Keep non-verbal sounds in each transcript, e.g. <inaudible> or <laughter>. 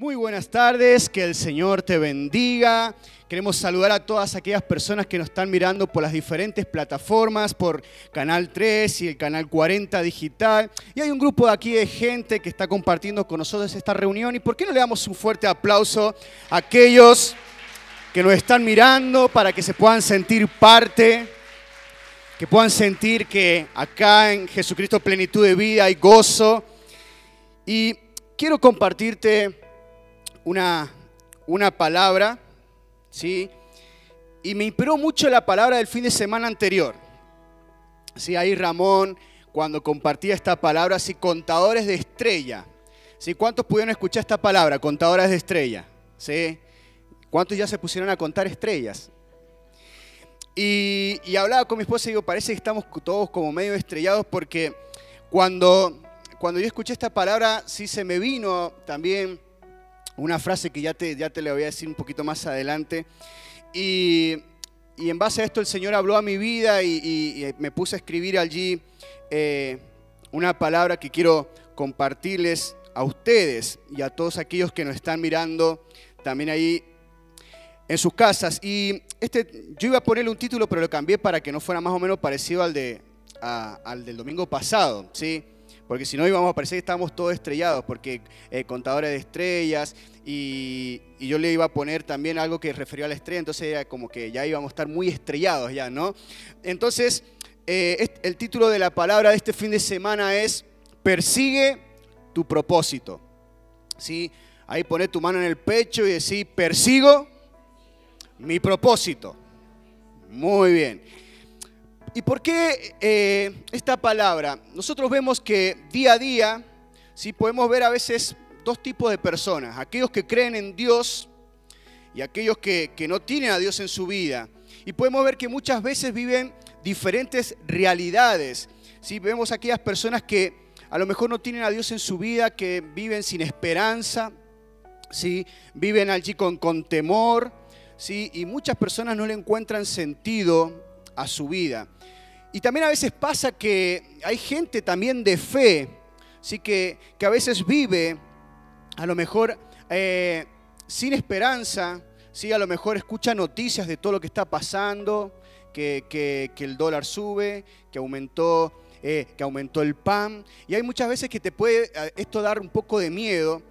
Muy buenas tardes, que el Señor te bendiga. Queremos saludar a todas aquellas personas que nos están mirando por las diferentes plataformas, por Canal 3 y el Canal 40 Digital. Y hay un grupo de aquí de gente que está compartiendo con nosotros esta reunión. ¿Y por qué no le damos un fuerte aplauso a aquellos que nos están mirando para que se puedan sentir parte, que puedan sentir que acá en Jesucristo plenitud de vida hay gozo? Y quiero compartirte una, una palabra, ¿sí? Y me inspiró mucho la palabra del fin de semana anterior. Sí, ahí Ramón, cuando compartía esta palabra, sí, contadores de estrella. ¿Sí? ¿Cuántos pudieron escuchar esta palabra, contadores de estrella? ¿Sí? ¿Cuántos ya se pusieron a contar estrellas? Y, y hablaba con mi esposa y digo, parece que estamos todos como medio estrellados porque cuando, cuando yo escuché esta palabra, sí se me vino también una frase que ya te, ya te le voy a decir un poquito más adelante. Y, en base a esto el Señor habló a mi vida y, me puse a escribir allí eh, una palabra que quiero compartirles a ustedes y a todos aquellos que nos están mirando también ahí en sus casas. Y este, yo iba a ponerle un título, pero lo cambié para que no fuera más o menos parecido al, de, al del domingo pasado, ¿sí? Porque si no íbamos a parecer que estábamos todos estrellados, porque eh, contadores de estrellas, y, yo le iba a poner también algo que refería a la estrella, entonces era como que ya íbamos a estar muy estrellados ya, ¿no? Entonces, eh, el título de la palabra de este fin de semana es Persigue tu propósito. ¿Sí? Ahí pone tu mano en el pecho y decir, persigo mi propósito. Muy bien. ¿Y por qué eh, esta palabra? Nosotros vemos que día a día, ¿sí? podemos ver a veces dos tipos de personas, aquellos que creen en Dios y aquellos que, no tienen a Dios en su vida. Y podemos ver que muchas veces viven diferentes realidades. ¿sí? Vemos aquellas personas que a lo mejor no tienen a Dios en su vida, que viven sin esperanza, ¿sí? viven allí con, con temor, ¿sí? y muchas personas no le encuentran sentido a su vida. Y también a veces pasa que hay gente también de fe, ¿sí? que, que a veces vive a lo mejor eh, sin esperanza, ¿sí? a lo mejor escucha noticias de todo lo que está pasando, que, que, el dólar sube, que aumentó, eh, que aumentó el pan. Y hay muchas veces que te puede eh, esto dar un poco de miedo.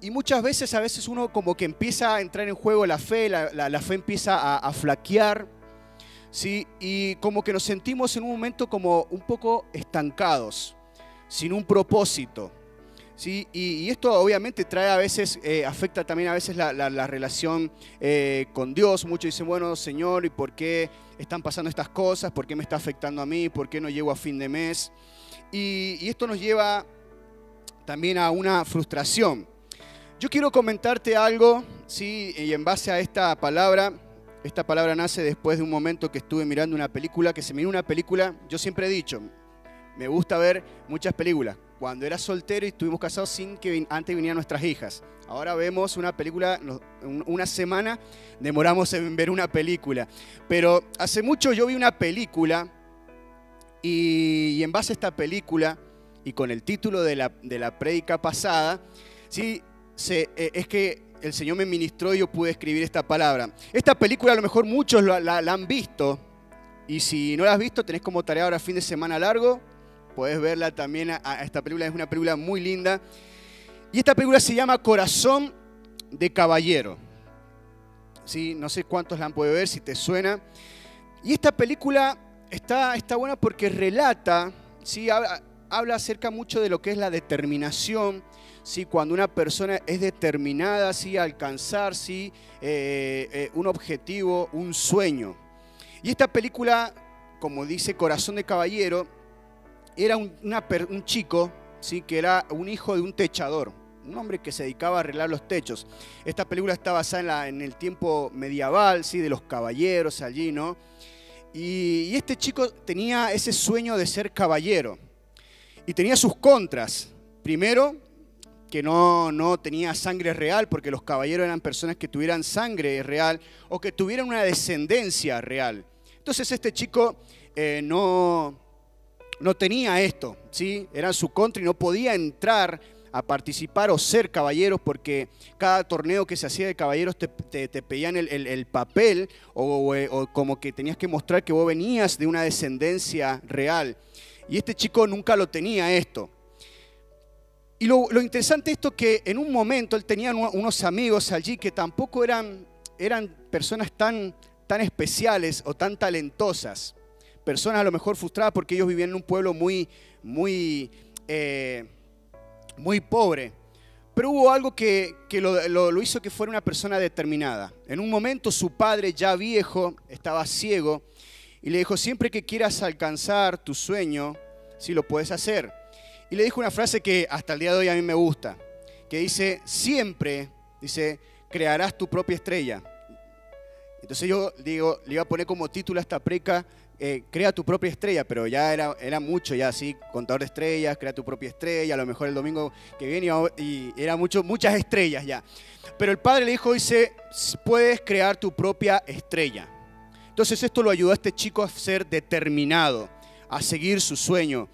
Y muchas veces, a veces uno como que empieza a entrar en juego la fe, la, la, fe empieza a, a flaquear ¿sí? Y como que nos sentimos en un momento como un poco estancados, sin un propósito. ¿sí? Y, esto obviamente trae a veces, eh, afecta también a veces la, relación eh, con Dios. Muchos dicen, bueno, Señor, ¿y por qué están pasando estas cosas? ¿Por qué me está afectando a mí? ¿Por qué no llego a fin de mes? Y, y esto nos lleva también a una frustración. Yo quiero comentarte algo, ¿sí? y en base a esta palabra, esta palabra nace después de un momento que estuve mirando una película, que se miró una película, yo siempre he dicho, me gusta ver muchas películas. Cuando era soltero y estuvimos casados sin que antes vinieran nuestras hijas. Ahora vemos una película, una semana demoramos en ver una película. Pero hace mucho yo vi una película y, en base a esta película y con el título de la, de la prédica pasada, sí, eh, es que el Señor me ministró y yo pude escribir esta palabra. Esta película a lo mejor muchos la, han visto y si no la has visto tenés como tarea ahora fin de semana largo, puedes verla también. Esta película es una película muy linda. Y esta película se llama Corazón de Caballero. ¿Sí? No sé cuántos la han podido ver, si te suena. Y esta película está, está buena porque relata, ¿sí? habla, habla acerca mucho de lo que es la determinación, ¿sí? cuando una persona es determinada ¿sí? alcanzar. Eh, eh, un objetivo, un sueño. Y esta película, como dice Corazón de Caballero, era un, un chico ¿sí? que era un hijo de un techador, un hombre que se dedicaba a arreglar los techos. Esta película está basada en, la, en el tiempo medieval, ¿sí? de los caballeros allí, ¿no? Y, y este chico tenía ese sueño de ser caballero. Y tenía sus contras. Primero, que no, no tenía sangre real, porque los caballeros eran personas que tuvieran sangre real o que tuvieran una descendencia real. Entonces este chico eh, no, no tenía esto, ¿sí? era su contra y no podía entrar a participar o ser caballeros, porque cada torneo que se hacía de caballeros te, pedían el, papel o, como que tenías que mostrar que vos venías de una descendencia real. Y este chico nunca lo tenía esto. Y lo, interesante esto que en un momento él tenía unos amigos allí que tampoco eran, eran personas tan, tan especiales o tan talentosas. Personas a lo mejor frustradas porque ellos vivían en un pueblo muy, muy... Eh, muy pobre. Pero hubo algo que, lo, hizo que fuera una persona determinada. En un momento su padre, ya viejo, estaba ciego y le dijo, siempre que quieras alcanzar tu sueño, sí lo puedes hacer. Y le dijo una frase que hasta el día de hoy a mí me gusta, que dice, siempre, dice, crearás tu propia estrella. Entonces yo digo, le iba a poner como título a esta preca, eh, crea tu propia estrella, pero ya era, era mucho, ya así, contador de estrellas, crea tu propia estrella, a lo mejor el domingo que viene y era mucho, muchas estrellas ya. Pero el padre le dijo, dice, puedes crear tu propia estrella. Entonces esto lo ayudó a este chico a ser determinado, a seguir su sueño.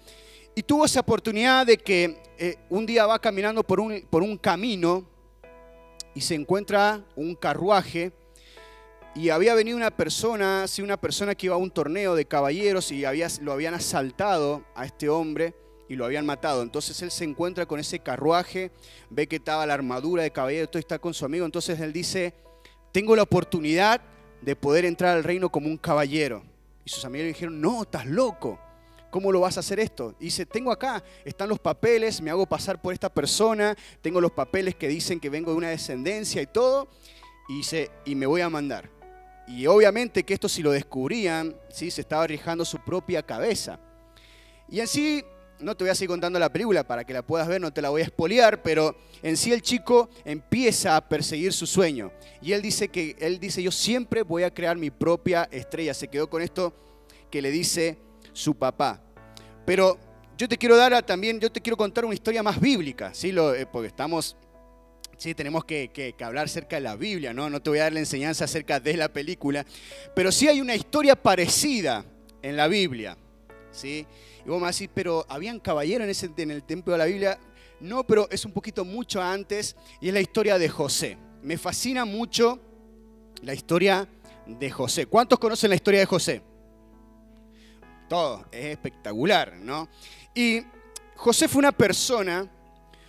Y tuvo esa oportunidad de que eh, un día va caminando por un, por un camino y se encuentra un carruaje y había venido una persona, sí, una persona que iba a un torneo de caballeros y había, lo habían asaltado a este hombre y lo habían matado. Entonces él se encuentra con ese carruaje, ve que estaba la armadura de caballero, todo está con su amigo. Entonces él dice, tengo la oportunidad de poder entrar al reino como un caballero. Y sus amigos le dijeron, no, estás loco. ¿Cómo lo vas a hacer esto? Y dice, tengo acá, están los papeles, me hago pasar por esta persona, tengo los papeles que dicen que vengo de una descendencia y todo, y dice, y me voy a mandar. Y obviamente que esto si lo descubrían, ¿sí? se estaba arriesgando su propia cabeza. Y en sí, no te voy a seguir contando la película para que la puedas ver, no te la voy a espolear, pero en sí el chico empieza a perseguir su sueño. Y él dice que él dice, "Yo siempre voy a crear mi propia estrella." Se quedó con esto que le dice su papá. Pero yo te quiero dar también, yo te quiero contar una historia más bíblica, ¿sí? Eh, porque estamos Sí, tenemos que, hablar acerca de la Biblia, ¿no? No te voy a dar la enseñanza acerca de la película, pero sí hay una historia parecida en la Biblia, ¿sí? Y vos me decís, pero ¿habían caballeros en el templo de la Biblia? No, pero es un poquito mucho antes y es la historia de José. Me fascina mucho la historia de José. ¿Cuántos conocen la historia de José? Todos, es espectacular, ¿no? Y José fue una persona,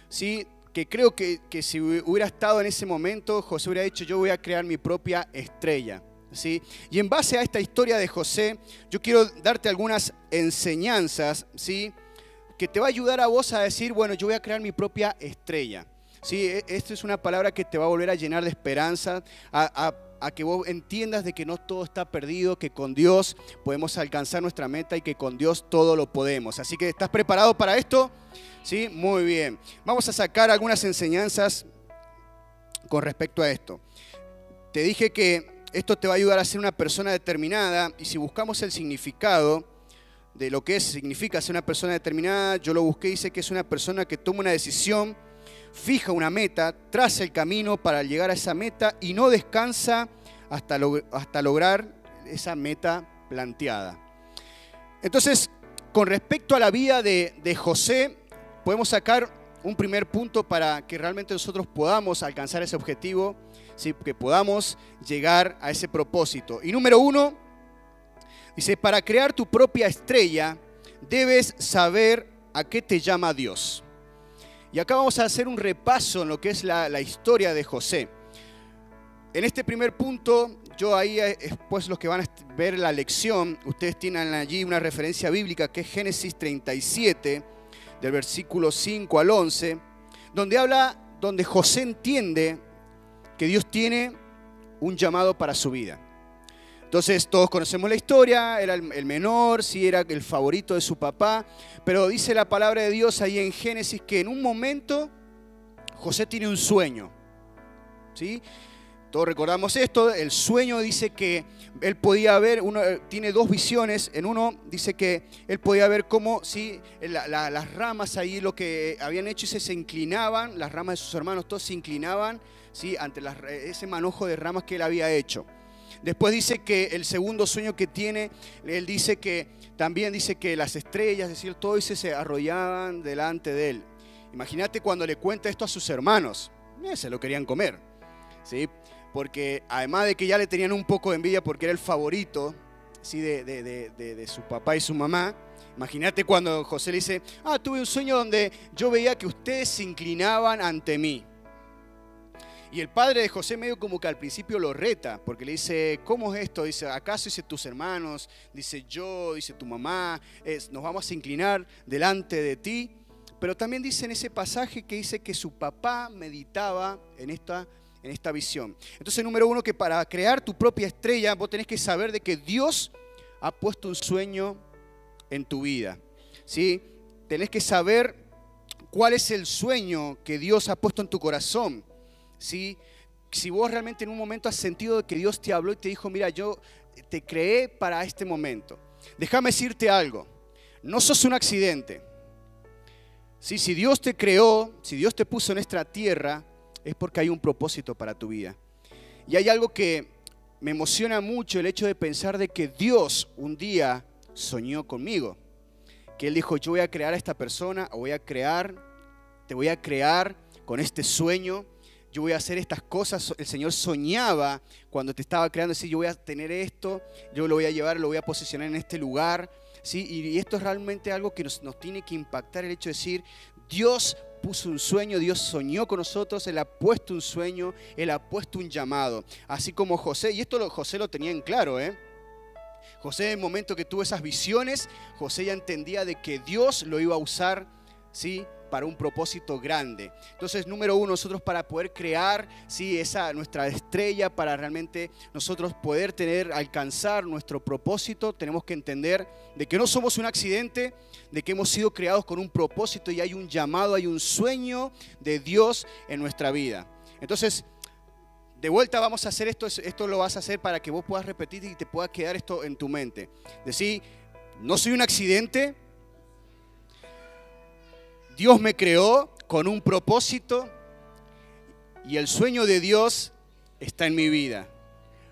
¿sí? que creo que, si hubiera estado en ese momento, José hubiera dicho, yo voy a crear mi propia estrella. ¿sí? Y en base a esta historia de José, yo quiero darte algunas enseñanzas ¿sí? que te va a ayudar a vos a decir, bueno, yo voy a crear mi propia estrella. ¿sí? E, Esto es una palabra que te va a volver a llenar de esperanza, a, a que vos entiendas de que no todo está perdido, que con Dios podemos alcanzar nuestra meta y que con Dios todo lo podemos. Así que, ¿estás preparado para esto? ¿Sí? Muy bien. Vamos a sacar algunas enseñanzas con respecto a esto. Te dije que esto te va a ayudar a ser una persona determinada y si buscamos el significado de lo que significa ser una persona determinada, yo lo busqué y sé que es una persona que toma una decisión, fija una meta, traza el camino para llegar a esa meta y no descansa hasta, hasta lograr esa meta planteada. Entonces, con respecto a la vida de, de José, podemos sacar un primer punto para que realmente nosotros podamos alcanzar ese objetivo, ¿sí? que podamos llegar a ese propósito. Y número uno, dice, para crear tu propia estrella, debes saber a qué te llama Dios. Y acá vamos a hacer un repaso en lo que es la, historia de José. En este primer punto, yo ahí, después los que van a ver la lección, ustedes tienen allí una referencia bíblica que es Génesis 37, del versículo 5 al 11, donde habla, donde José entiende que Dios tiene un llamado para su vida. Entonces todos conocemos la historia, era el menor, sí era el favorito de su papá, pero dice la palabra de Dios ahí en Génesis que en un momento José tiene un sueño. ¿sí? Todos recordamos esto, el sueño dice que él podía ver, uno eh, tiene dos visiones, en uno dice que él podía ver cómo ¿sí? las ramas ahí lo que habían hecho y se, inclinaban, las ramas de sus hermanos todos se inclinaban ¿sí? ante ese manojo de ramas que él había hecho. Después dice que el segundo sueño que tiene, él dice que también dice que las estrellas, es decir, todo se arrollaban delante de él. Imagínate cuando le cuenta esto a sus hermanos. Eh, se lo querían comer. ¿sí? Porque además de que ya le tenían un poco de envidia porque era el favorito ¿sí? de, de su papá y su mamá, Imagínate cuando José le dice, ah, tuve un sueño donde yo veía que ustedes se inclinaban ante mí. Y el padre de José medio como que al principio lo reta, porque le dice, ¿cómo es esto? Dice, ¿acaso dice tus hermanos? Dice yo, dice tu mamá, es, nos vamos a inclinar delante de ti. Pero también dice en ese pasaje que dice que su papá meditaba en esta, en esta visión. Entonces, número uno, que para crear tu propia estrella, vos tenés que saber de que Dios ha puesto un sueño en tu vida. ¿sí? Tenés que saber cuál es el sueño que Dios ha puesto en tu corazón. ¿Sí? Si vos realmente en un momento has sentido que Dios te habló y te dijo, mira, yo te creé para este momento. Déjame decirte algo, no sos un accidente. ¿Sí? Si Dios te creó, si Dios te puso en esta tierra, es porque hay un propósito para tu vida. Y hay algo que me emociona mucho, el hecho de pensar de que Dios un día soñó conmigo. Que Él dijo, yo voy a crear a esta persona, o voy a crear, te voy a crear con este sueño, yo voy a hacer estas cosas. El Señor soñaba cuando te estaba creando, decir, yo voy a tener esto, yo lo voy a llevar, lo voy a posicionar en este lugar. ¿sí? Y, esto es realmente algo que nos, nos tiene que impactar, el hecho de decir, Dios puso un sueño, Dios soñó con nosotros, Él ha puesto un sueño, Él ha puesto un llamado. Así como José, y esto lo, José lo tenía en claro, ¿eh? José en el momento que tuvo esas visiones, José ya entendía de que Dios lo iba a usar, ¿sí? Para un propósito grande. Entonces, número uno, nosotros para poder crear ¿sí? esa nuestra estrella, para realmente nosotros poder tener, alcanzar nuestro propósito, tenemos que entender de que no somos un accidente, de que hemos sido creados con un propósito y hay un llamado, hay un sueño de Dios en nuestra vida. Entonces, de vuelta vamos a hacer esto, esto lo vas a hacer para que vos puedas repetir y te pueda quedar esto en tu mente. Decir, no soy un accidente, Dios me creó con un propósito y el sueño de Dios está en mi vida.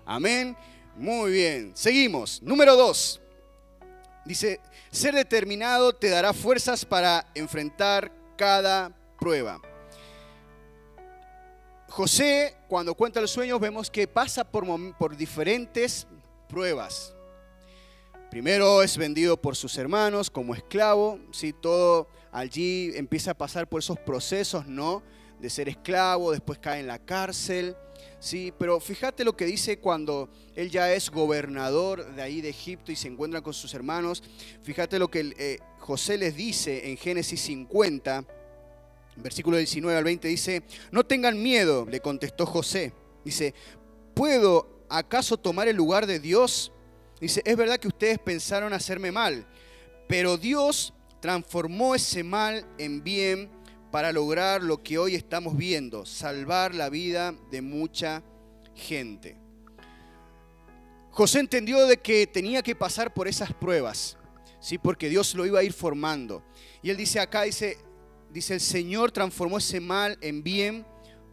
Amén. Muy bien. Seguimos. Número dos. Dice, ser determinado te dará fuerzas para enfrentar cada prueba. José, cuando cuenta los sueños, vemos que pasa por, por diferentes pruebas. Primero es vendido por sus hermanos como esclavo, ¿sí? todo allí empieza a pasar por esos procesos, ¿no? De ser esclavo, después cae en la cárcel, ¿sí? Pero fíjate lo que dice cuando él ya es gobernador de ahí de Egipto y se encuentra con sus hermanos. Fíjate lo que eh, José les dice en Génesis 50, versículo 19 al 20 dice, no tengan miedo, le contestó José. Dice, ¿puedo acaso tomar el lugar de Dios? Dice, es verdad que ustedes pensaron hacerme mal, pero Dios transformó ese mal en bien para lograr lo que hoy estamos viendo, salvar la vida de mucha gente. José entendió de que tenía que pasar por esas pruebas, ¿sí? porque Dios lo iba a ir formando. Y él dice acá, dice, dice, el Señor transformó ese mal en bien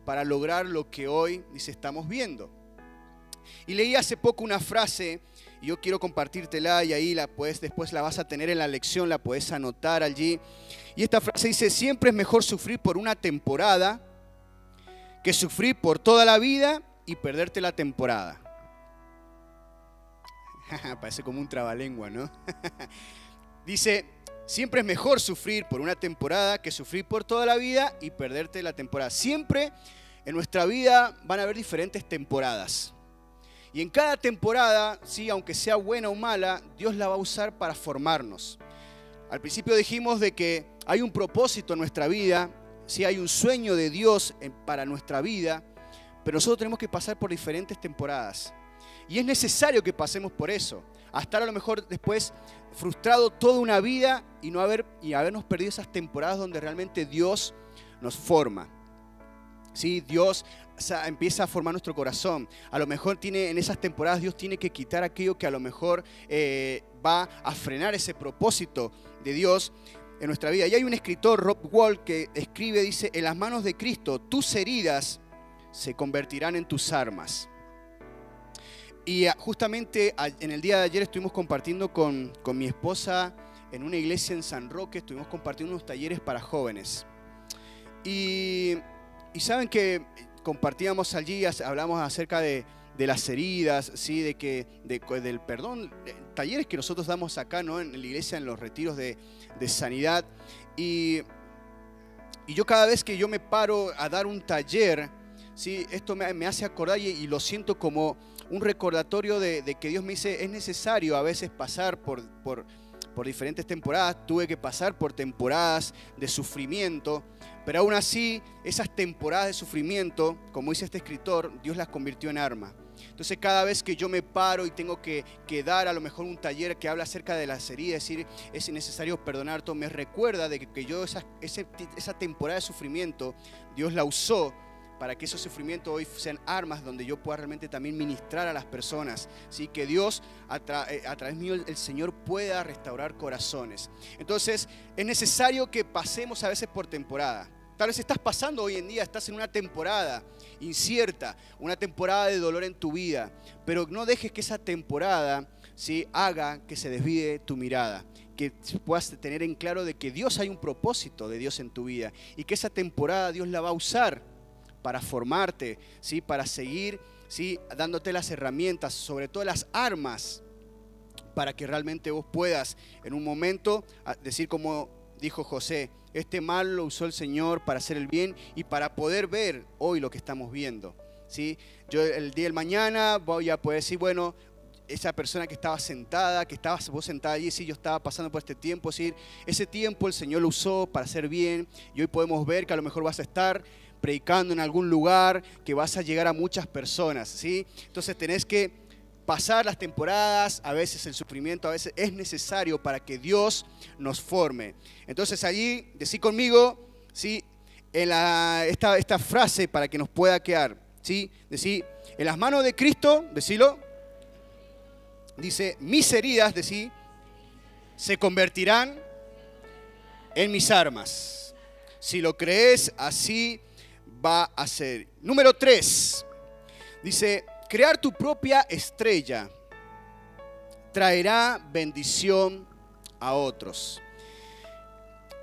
para lograr lo que hoy, dice, estamos viendo. Y leí hace poco una frase, yo quiero compartírtela y ahí la puedes, después la vas a tener en la lección, la puedes anotar allí. Y esta frase dice, siempre es mejor sufrir por una temporada que sufrir por toda la vida y perderte la temporada. <laughs> Parece como un trabalengua, ¿no? <laughs> dice, Siempre es mejor sufrir por una temporada que sufrir por toda la vida y perderte la temporada. Siempre en nuestra vida van a haber diferentes temporadas. Y en cada temporada, sí, aunque sea buena o mala, Dios la va a usar para formarnos. Al principio dijimos de que hay un propósito en nuestra vida, sí hay un sueño de Dios para nuestra vida, pero nosotros tenemos que pasar por diferentes temporadas. Y es necesario que pasemos por eso. A estar a lo mejor después frustrado toda una vida y no haber y habernos perdido esas temporadas donde realmente Dios nos forma. ¿Sí? Dios empieza a formar nuestro corazón. A lo mejor tiene, en esas temporadas Dios tiene que quitar aquello que a lo mejor eh, va a frenar ese propósito de Dios en nuestra vida. Y hay un escritor, Rob Wall, que escribe, dice, en las manos de Cristo, tus heridas se convertirán en tus armas. Y ah, justamente en el día de ayer estuvimos compartiendo con, mi esposa en una iglesia en San Roque, estuvimos compartiendo unos talleres para jóvenes. Y, saben que compartíamos allí, hablamos acerca de, las heridas, ¿sí? de que, del perdón, talleres que nosotros damos acá ¿no? en la iglesia, en los retiros de, sanidad. Y, y, yo cada vez que yo me paro a dar un taller, ¿sí? esto me, hace acordar y, lo siento como un recordatorio de, que Dios me dice, es necesario a veces pasar por, por diferentes temporadas, tuve que pasar por temporadas de sufrimiento, pero aún así esas temporadas de sufrimiento, como dice este escritor, Dios las convirtió en arma. Entonces cada vez que yo me paro y tengo que, dar a lo mejor un taller que habla acerca de las heridas, decir, es necesario perdonar todo, me recuerda de que, yo esa, esa temporada de sufrimiento, Dios la usó para que esos sufrimientos hoy sean armas donde yo pueda realmente también ministrar a las personas. ¿sí? Que Dios, a, eh, a través mío, el Señor pueda restaurar corazones. Entonces, es necesario que pasemos a veces por temporada. Tal vez estás pasando hoy en día, estás en una temporada incierta, una temporada de dolor en tu vida, pero no dejes que esa temporada ¿sí? haga que se desvíe tu mirada, que puedas tener en claro de que Dios hay un propósito de Dios en tu vida y que esa temporada Dios la va a usar para formarte, ¿sí? para seguir ¿sí? dándote las herramientas, sobre todo las armas, para que realmente vos puedas en un momento decir como dijo José, este mal lo usó el Señor para hacer el bien y para poder ver hoy lo que estamos viendo. ¿sí? Yo el día del mañana voy a poder decir, bueno, esa persona que estaba sentada, que estabas vos sentada allí, sí, yo estaba pasando por este tiempo, decir, ese tiempo el Señor lo usó para hacer bien y hoy podemos ver que a lo mejor vas a estar predicando en algún lugar, que vas a llegar a muchas personas, ¿sí? Entonces tenés que pasar las temporadas, a veces el sufrimiento, a veces es necesario para que Dios nos forme. Entonces allí, decí conmigo, ¿sí? En la, esta, esta frase para que nos pueda quedar, ¿sí? Decí, en las manos de Cristo, decilo, dice, mis heridas, decí, se convertirán en mis armas. Si lo crees, así va a ser. Número tres, dice, crear tu propia estrella traerá bendición a otros.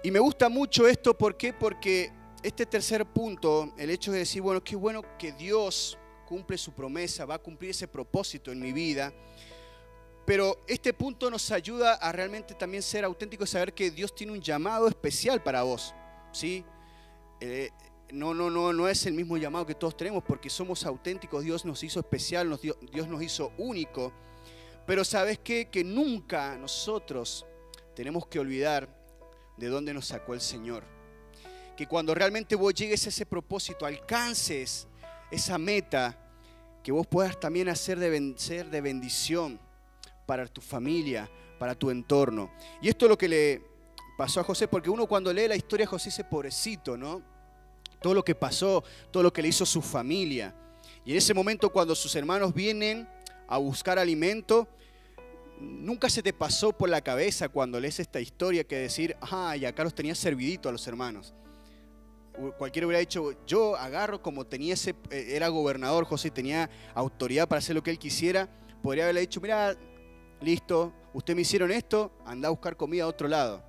Y me gusta mucho esto, ¿por qué? Porque este tercer punto, el hecho de decir, bueno, qué bueno que Dios cumple su promesa, va a cumplir ese propósito en mi vida. Pero este punto nos ayuda a realmente también ser auténticos y saber que Dios tiene un llamado especial para vos. ¿sí? Eh, no, no, no, no es el mismo llamado que todos tenemos porque somos auténticos, Dios nos hizo especial, Dios nos hizo único. Pero sabes qué? Que nunca nosotros tenemos que olvidar de dónde nos sacó el Señor. Que cuando realmente vos llegues a ese propósito, alcances esa meta, que vos puedas también hacer de, ser de bendición para tu familia, para tu entorno. Y esto es lo que le pasó a José, porque uno cuando lee la historia de José dice, pobrecito, ¿no? Todo lo que pasó, todo lo que le hizo su familia. Y en ese momento cuando sus hermanos vienen a buscar alimento, nunca se te pasó por la cabeza cuando lees esta historia que decir, ay, acá los tenía servidito a los hermanos. Cualquiera hubiera dicho, yo agarro como tenía ese, eh, era gobernador José, tenía autoridad para hacer lo que él quisiera, podría haberle dicho, mira, listo, usted me hicieron esto, anda a buscar comida a otro lado.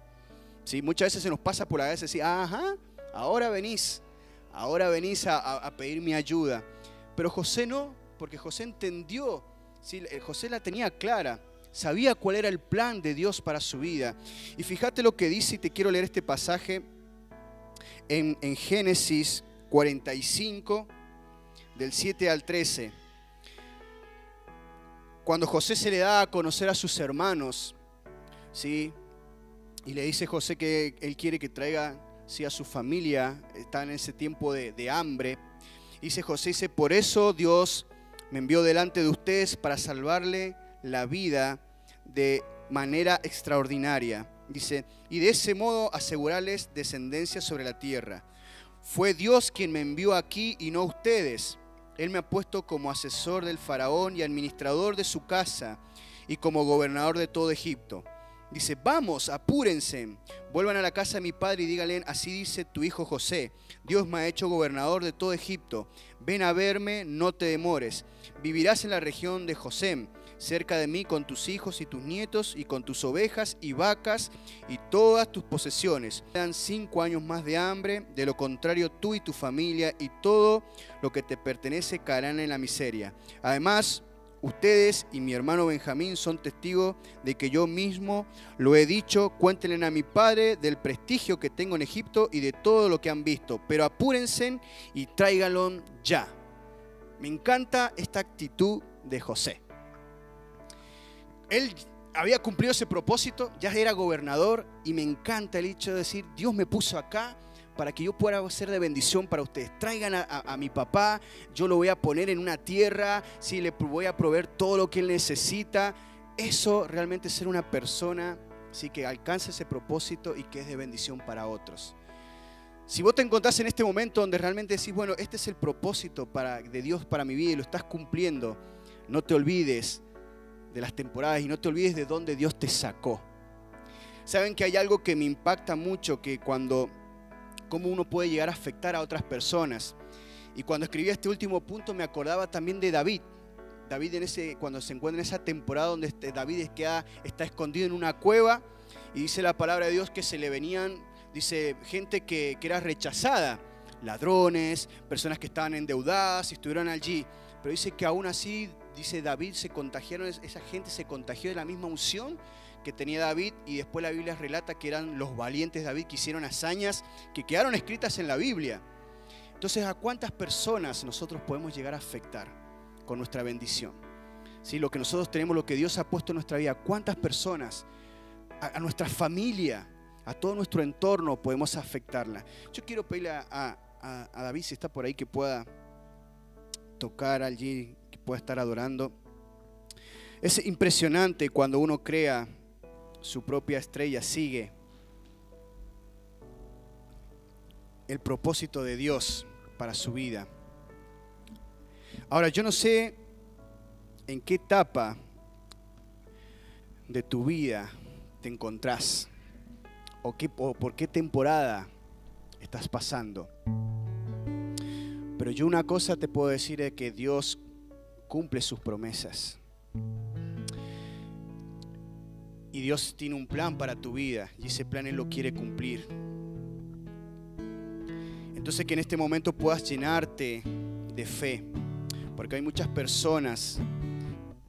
¿Sí? Muchas veces se nos pasa por la cabeza decir, ajá, ahora venís ahora venís a, pedir mi ayuda. Pero José no, porque José entendió, ¿sí? José la tenía clara, sabía cuál era el plan de Dios para su vida. Y fíjate lo que dice, y te quiero leer este pasaje en, en Génesis 45, del 7 al 13. Cuando José se le da a conocer a sus hermanos, ¿sí? Y le dice José que él quiere que traiga si a su familia está en ese tiempo de, hambre. Dice José, dice, por eso Dios me envió delante de ustedes para salvarle la vida de manera extraordinaria. Dice, y de ese modo asegurarles descendencia sobre la tierra. Fue Dios quien me envió aquí y no ustedes. Él me ha puesto como asesor del faraón y administrador de su casa y como gobernador de todo Egipto. Dice, vamos, apúrense, vuelvan a la casa de mi padre y díganle, así dice tu hijo José, Dios me ha hecho gobernador de todo Egipto, ven a verme, no te demores, vivirás en la región de José, cerca de mí con tus hijos y tus nietos y con tus ovejas y vacas y todas tus posesiones. Dan cinco años más de hambre, de lo contrario tú y tu familia y todo lo que te pertenece caerán en la miseria. Además, Ustedes y mi hermano Benjamín son testigos de que yo mismo lo he dicho. Cuéntenle a mi padre del prestigio que tengo en Egipto y de todo lo que han visto. Pero apúrense y tráiganlo ya. Me encanta esta actitud de José. Él había cumplido ese propósito, ya era gobernador y me encanta el hecho de decir, Dios me puso acá para que yo pueda ser de bendición para ustedes. Traigan a, mi papá, yo lo voy a poner en una tierra, sí, le voy a proveer todo lo que él necesita. Eso realmente es ser una persona sí, que alcanza ese propósito y que es de bendición para otros. Si vos te encontrás en este momento donde realmente decís, bueno, este es el propósito de Dios para mi vida y lo estás cumpliendo, no te olvides de las temporadas y no te olvides de dónde Dios te sacó. Saben que hay algo que me impacta mucho, que cuando cómo uno puede llegar a afectar a otras personas. Y cuando escribí este último punto me acordaba también de David. David en ese, cuando se encuentra en esa temporada donde este David está escondido en una cueva y dice la palabra de Dios que se le venían, dice, gente que, que era rechazada, ladrones, personas que estaban endeudadas y estuvieron allí. Pero dice que aún así, dice David, se contagiaron, esa gente se contagió de la misma unción que tenía David y después la Biblia relata que eran los valientes David que hicieron hazañas que quedaron escritas en la Biblia. Entonces, ¿a cuántas personas nosotros podemos llegar a afectar con nuestra bendición? ¿Sí? Lo que nosotros tenemos, lo que Dios ha puesto en nuestra vida, ¿cuántas personas, a, nuestra familia, a todo nuestro entorno podemos afectarla? Yo quiero pedirle a, David, si está por ahí, que pueda tocar allí, pueda estar adorando. Es impresionante cuando uno crea su propia estrella, sigue el propósito de Dios para su vida. Ahora, yo no sé en qué etapa de tu vida te encontrás o, qué, o por qué temporada estás pasando. Pero yo una cosa te puedo decir es que Dios cumple sus promesas. Y Dios tiene un plan para tu vida y ese plan Él lo quiere cumplir. Entonces que en este momento puedas llenarte de fe, porque hay muchas personas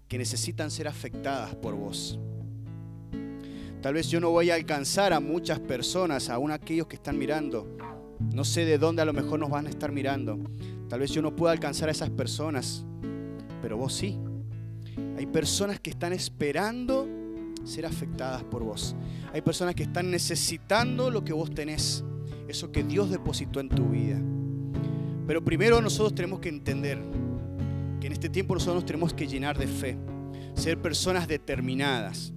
que necesitan ser afectadas por vos. Tal vez yo no voy a alcanzar a muchas personas, aún aquellos que están mirando. No sé de dónde a lo mejor nos van a estar mirando. Tal vez yo no pueda alcanzar a esas personas, pero vos sí. Hay personas que están esperando ser afectadas por vos. Hay personas que están necesitando lo que vos tenés, eso que Dios depositó en tu vida. Pero primero nosotros tenemos que entender que en este tiempo nosotros nos tenemos que llenar de fe, ser personas determinadas.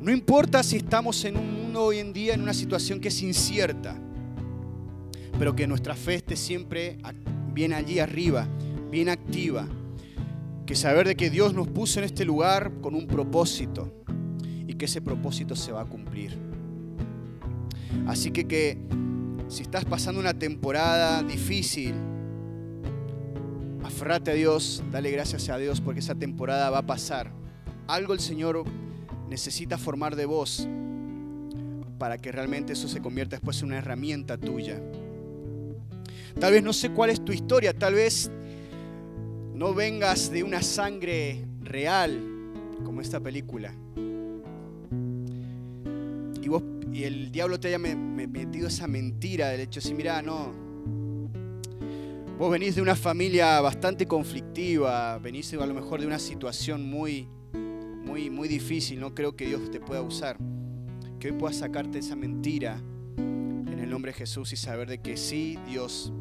No importa si estamos en un mundo hoy en día en una situación que es incierta, pero que nuestra fe esté siempre bien allí arriba, bien activa. Que saber de que Dios nos puso en este lugar con un propósito y que ese propósito se va a cumplir. Así que que si estás pasando una temporada difícil, afrate a Dios, dale gracias a Dios porque esa temporada va a pasar. Algo el Señor necesita formar de vos para que realmente eso se convierta después en una herramienta tuya. Tal vez no sé cuál es tu historia, tal vez no vengas de una sangre real como esta película y el diablo te haya metido esa mentira del hecho de mira, no, vos venís de una familia bastante conflictiva, venís a lo mejor de una situación muy, muy, muy difícil, no creo que Dios te pueda usar. Que hoy puedas sacarte esa mentira en el nombre de Jesús y saber de que sí, Dios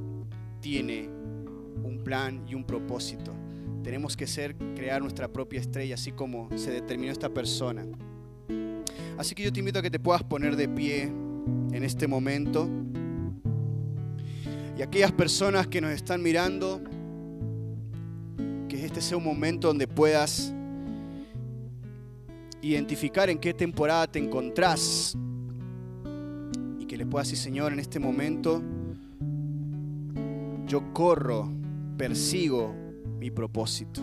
tiene plan y un propósito. Tenemos que ser, crear nuestra propia estrella, así como se determinó esta persona. Así que yo te invito a que te puedas poner de pie en este momento. Y aquellas personas que nos están mirando, que este sea un momento donde puedas identificar en qué temporada te encontrás y que le puedas decir, Señor, en este momento yo corro, persigo mi propósito.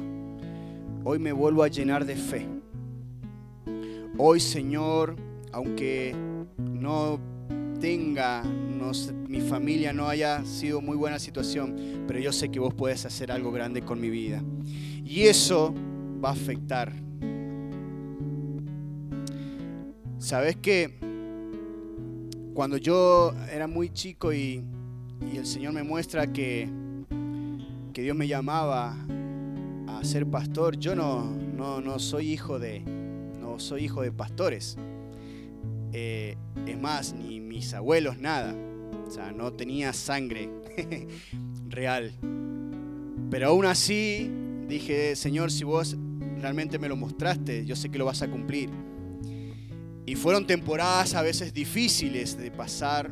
hoy me vuelvo a llenar de fe. Hoy, Señor, aunque no tenga, mi familia no haya sido muy buena situación, pero yo sé que vos puedes hacer algo grande con mi vida. Y eso va a afectar. ¿Sabes que Cuando yo era muy chico y, y el Señor me muestra que, que Dios me llamaba a ser pastor, yo no, no, no soy hijo de, no soy hijo de pastores. Eh, es más, ni mis abuelos, nada. O sea, no tenía sangre <laughs> real. Pero aún así dije, Señor, si vos realmente me lo mostraste, yo sé que lo vas a cumplir. Y fueron temporadas a veces difíciles de pasar,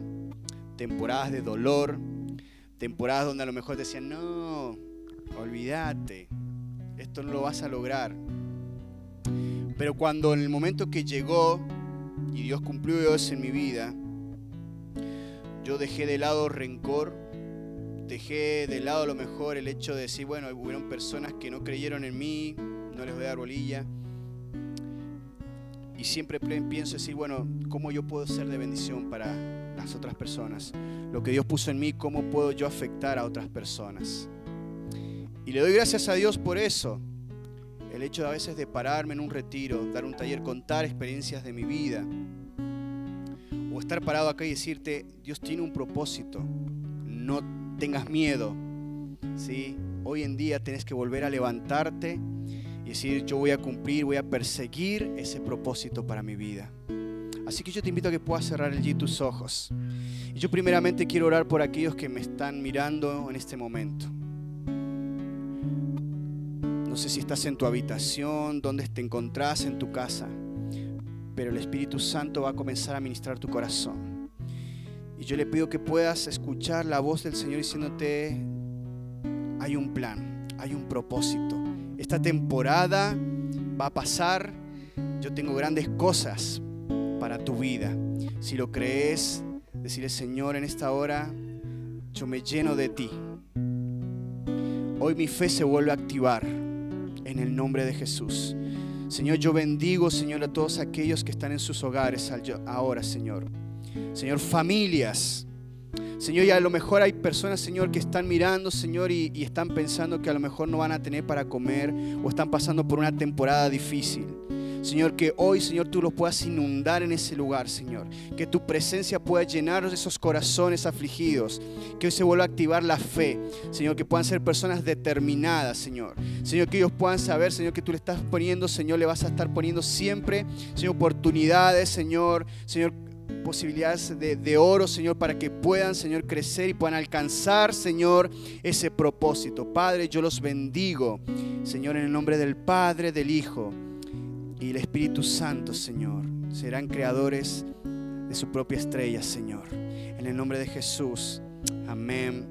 temporadas de dolor, temporadas donde a lo mejor decían, no, olvídate, esto no lo vas a lograr. Pero cuando en el momento que llegó y Dios cumplió eso en mi vida, yo dejé de lado rencor, dejé de lado a lo mejor el hecho de decir, bueno, hubieron personas que no creyeron en mí, no les voy a dar bolilla. Y siempre pienso decir, bueno, ¿cómo yo puedo ser de bendición para las otras personas? Lo que Dios puso en mí, ¿cómo puedo yo afectar a otras personas? Y le doy gracias a Dios por eso. El hecho de a veces de pararme en un retiro, dar un taller, contar experiencias de mi vida. O estar parado acá y decirte, Dios tiene un propósito. No tengas miedo. ¿sí? Hoy en día tienes que volver a levantarte y decir, yo voy a cumplir, voy a perseguir ese propósito para mi vida. Así que yo te invito a que puedas cerrar allí tus ojos. Y yo primeramente quiero orar por aquellos que me están mirando en este momento. No sé si estás en tu habitación, dónde te encontrás en tu casa, pero el Espíritu Santo va a comenzar a ministrar tu corazón. Y yo le pido que puedas escuchar la voz del Señor diciéndote, hay un plan, hay un propósito. Esta temporada va a pasar, yo tengo grandes cosas para tu vida. Si lo crees, decirle Señor en esta hora, yo me lleno de ti. Hoy mi fe se vuelve a activar en el nombre de Jesús. Señor, yo bendigo, Señor, a todos aquellos que están en sus hogares ahora, Señor. Señor, familias. Señor, y a lo mejor hay personas, Señor, que están mirando, Señor, y, y están pensando que a lo mejor no van a tener para comer o están pasando por una temporada difícil. Señor, que hoy, Señor, tú los puedas inundar en ese lugar, Señor. Que tu presencia pueda llenar esos corazones afligidos. Que hoy se vuelva a activar la fe. Señor, que puedan ser personas determinadas, Señor. Señor, que ellos puedan saber, Señor, que tú le estás poniendo, Señor, le vas a estar poniendo siempre, Señor, oportunidades, Señor. Señor, posibilidades de, de, oro, Señor, para que puedan, Señor, crecer y puedan alcanzar, Señor, ese propósito. Padre, yo los bendigo, Señor, en el nombre del Padre, del Hijo y el Espíritu Santo, Señor, serán creadores de su propia estrella, Señor. En el nombre de Jesús. Amén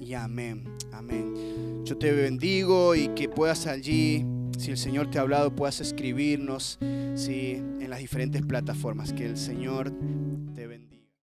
y amén. Amén. Yo te bendigo y que puedas allí, si el Señor te ha hablado, puedas escribirnos ¿sí? en las diferentes plataformas. Que el Señor